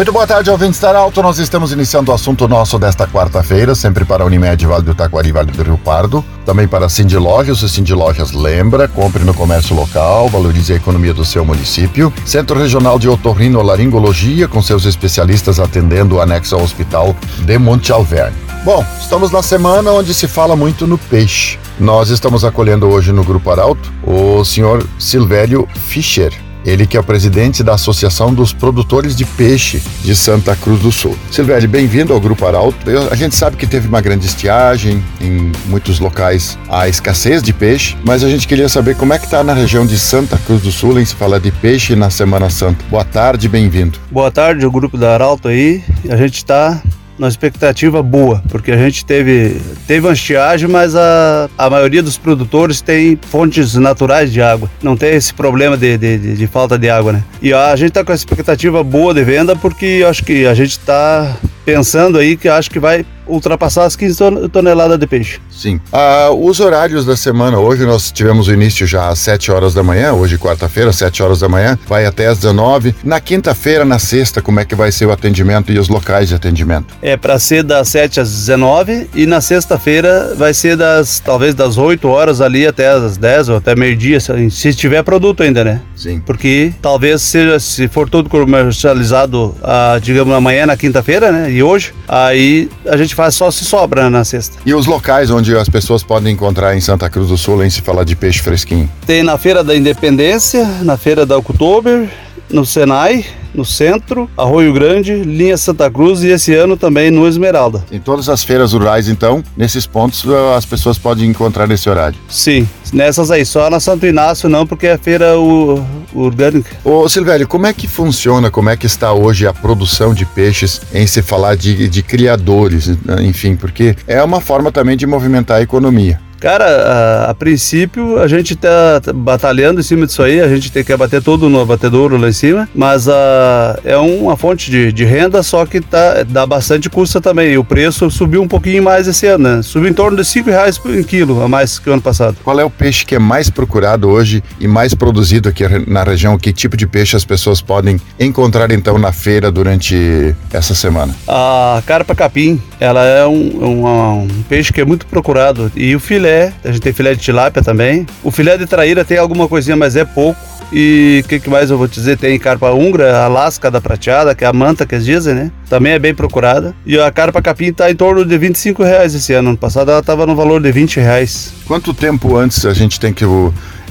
Muito boa tarde, ouvintes da Arauto. Nós estamos iniciando o assunto nosso desta quarta-feira, sempre para a Unimed Vale do Taquari, Vale do Rio Pardo. Também para a Cindy Lojas. O Cindy Lojas lembra, compre no comércio local, valorize a economia do seu município. Centro Regional de Otorrinolaringologia, com seus especialistas atendendo o anexo ao Hospital de Monte Alverne. Bom, estamos na semana onde se fala muito no peixe. Nós estamos acolhendo hoje no Grupo Arauto o senhor Silvério Fischer. Ele que é o presidente da Associação dos Produtores de Peixe de Santa Cruz do Sul. Silvério, bem-vindo ao Grupo Arauto. Eu- A gente sabe que teve uma grande estiagem, em muitos locais há escassez de peixe, mas a gente queria saber como é que está na região de Santa Cruz do Sul em se falar de peixe na Semana Santa. Boa tarde, bem-vindo. Boa tarde, o grupo da Arauto aí. A gente está numa expectativa boa, porque a gente teve, teve uma estiagem, mas a, a maioria dos produtores tem fontes naturais de água. Não tem esse problema de, de, de- de falta de água, né? E a gente está com a expectativa boa de venda, porque acho que a gente está pensando aí que acho que vai ultrapassar as 15 ton- toneladas de peixe. Sim. Ah, os horários da semana, hoje nós tivemos o início já às 7 horas da manhã, hoje quarta-feira, 7 horas da manhã, vai até às 19. Na quinta-feira, na sexta, como é que vai ser o atendimento e os locais de atendimento? É para ser das 7 às 19 e na sexta-feira vai ser das talvez das 8 horas ali até as 10 ou até meio-dia, se se tiver produto ainda, né? Sim. Porque talvez seja, se for tudo comercializado, ah, digamos, amanhã, na quinta-feira, né? E hoje, aí a gente faz só se sobra né, na sexta. E os locais onde as pessoas podem encontrar em Santa Cruz do Sul, em se falar de peixe fresquinho? Tem na Feira da Independência, na Feira da Oktober, no Senai, no Centro, Arroio Grande, Linha Santa Cruz e esse ano também no Esmeralda. Em todas as feiras rurais, então, nesses pontos ah, as pessoas podem encontrar nesse horário. Sim, nessas aí, só na Santo Inácio não, porque é feira o, orgânica. Ô Silvério, como é que funciona, como é que está hoje a produção de peixes em se falar de, de criadores, né, enfim, porque é uma forma também de movimentar a economia. Cara, a, a princípio a gente tá batalhando em cima disso aí, a gente tem que abater tudo no abatedouro lá em cima, mas a, é uma fonte de, de renda, só que tá, dá bastante custo também. E o preço subiu um pouquinho mais esse ano, né? Subiu em torno de 5 reais por quilo a mais que o ano passado. Qual é o peixe que é mais procurado hoje e mais produzido aqui na região? Que tipo de peixe as pessoas podem encontrar então na feira durante essa semana? A carpa capim, ela é um, um, um peixe que é muito procurado. E o filé, a gente tem filé de tilápia também. O filé de traíra tem alguma coisinha, mas é pouco. E o que, que mais eu vou te dizer? Tem carpa húngara, a lasca da prateada, que é a manta que eles dizem, né? Também é bem procurada. E a carpa capim tá em torno de 25 reais esse ano. Ano passado ela tava no valor de 20 reais. Quanto tempo antes a gente tem que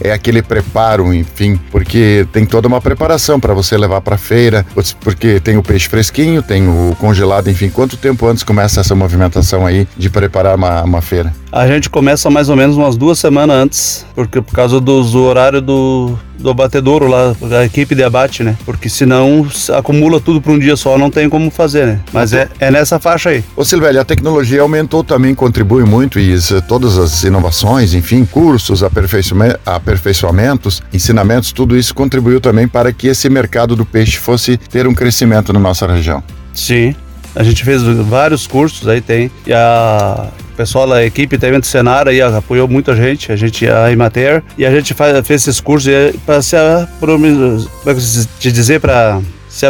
é aquele preparo, enfim, porque tem toda uma preparação para você levar para feira, porque tem o peixe fresquinho, tem o congelado, enfim. Quanto tempo antes começa essa movimentação aí de preparar uma, uma feira? A gente começa mais ou menos umas duas semanas antes, porque por causa dos horários do, do abatedouro lá, da equipe de abate, né? Porque senão se acumula tudo para um dia só, não tem como fazer, né? Mas é, é nessa faixa aí. Ô Silvério, a tecnologia aumentou também, contribui muito e isso, todas as inovações, enfim, cursos, aperfeiçoame- aperfeiçoamentos, ensinamentos, tudo isso contribuiu também para que esse mercado do peixe fosse ter um crescimento na nossa região. Sim. A gente fez vários cursos aí, tem. E a pessoal da equipe também do Senar aí apoiou muita gente, a gente, a Imater, e a gente faz, fez esses cursos para se, como é que se dizer, para se,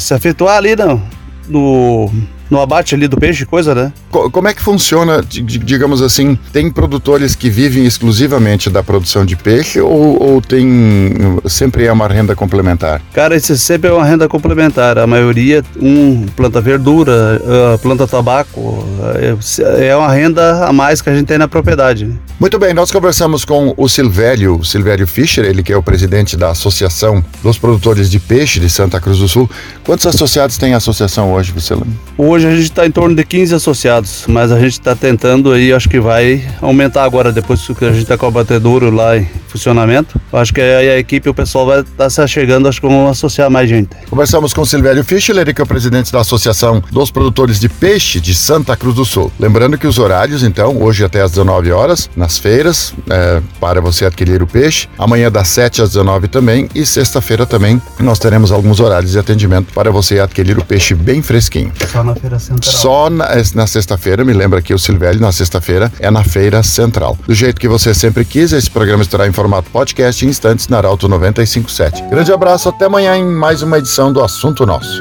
se afetuar ali no, no, no abate ali do peixe, coisa, né? Co- Como é que funciona, di- di- digamos assim, tem produtores que vivem exclusivamente da produção de peixe ou, ou tem sempre é uma renda complementar? Cara, isso sempre é uma renda complementar. A maioria, um planta verdura, ah, planta tabaco. É é uma renda a mais que a gente tem na propriedade. né? Muito bem, nós conversamos com o Silvério, Silvério Fischer, ele que é o presidente da Associação dos Produtores de Peixe de Santa Cruz do Sul. Quantos associados tem a associação hoje, Vicilano? Hoje a gente está em torno de 15 associados, mas a gente está tentando aí, acho que vai aumentar agora, depois que a gente está com o abatedouro lá funcionamento. Eu acho que a, a equipe, o pessoal vai estar tá se achegando, acho que vamos associar mais gente. Conversamos com Silvério Fischler, que é o presidente da Associação dos Produtores de Peixe de Santa Cruz do Sul. Lembrando que os horários, então, hoje até às 19 horas, nas feiras, é, para você adquirir o peixe. Amanhã das 7 às 19 também e sexta-feira também nós teremos alguns horários de atendimento para você adquirir o peixe bem fresquinho. Só na feira central. Só na, na sexta-feira, me lembra que o Silvério, na sexta-feira, é na feira central. Do jeito que você sempre quis, esse programa estará em formato podcast em instantes na Arauto 957. Grande abraço, até amanhã em mais uma edição do Assunto Nosso.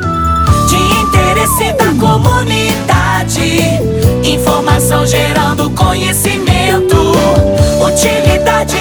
De interesse da comunidade, informação gerando conhecimento. Utilidade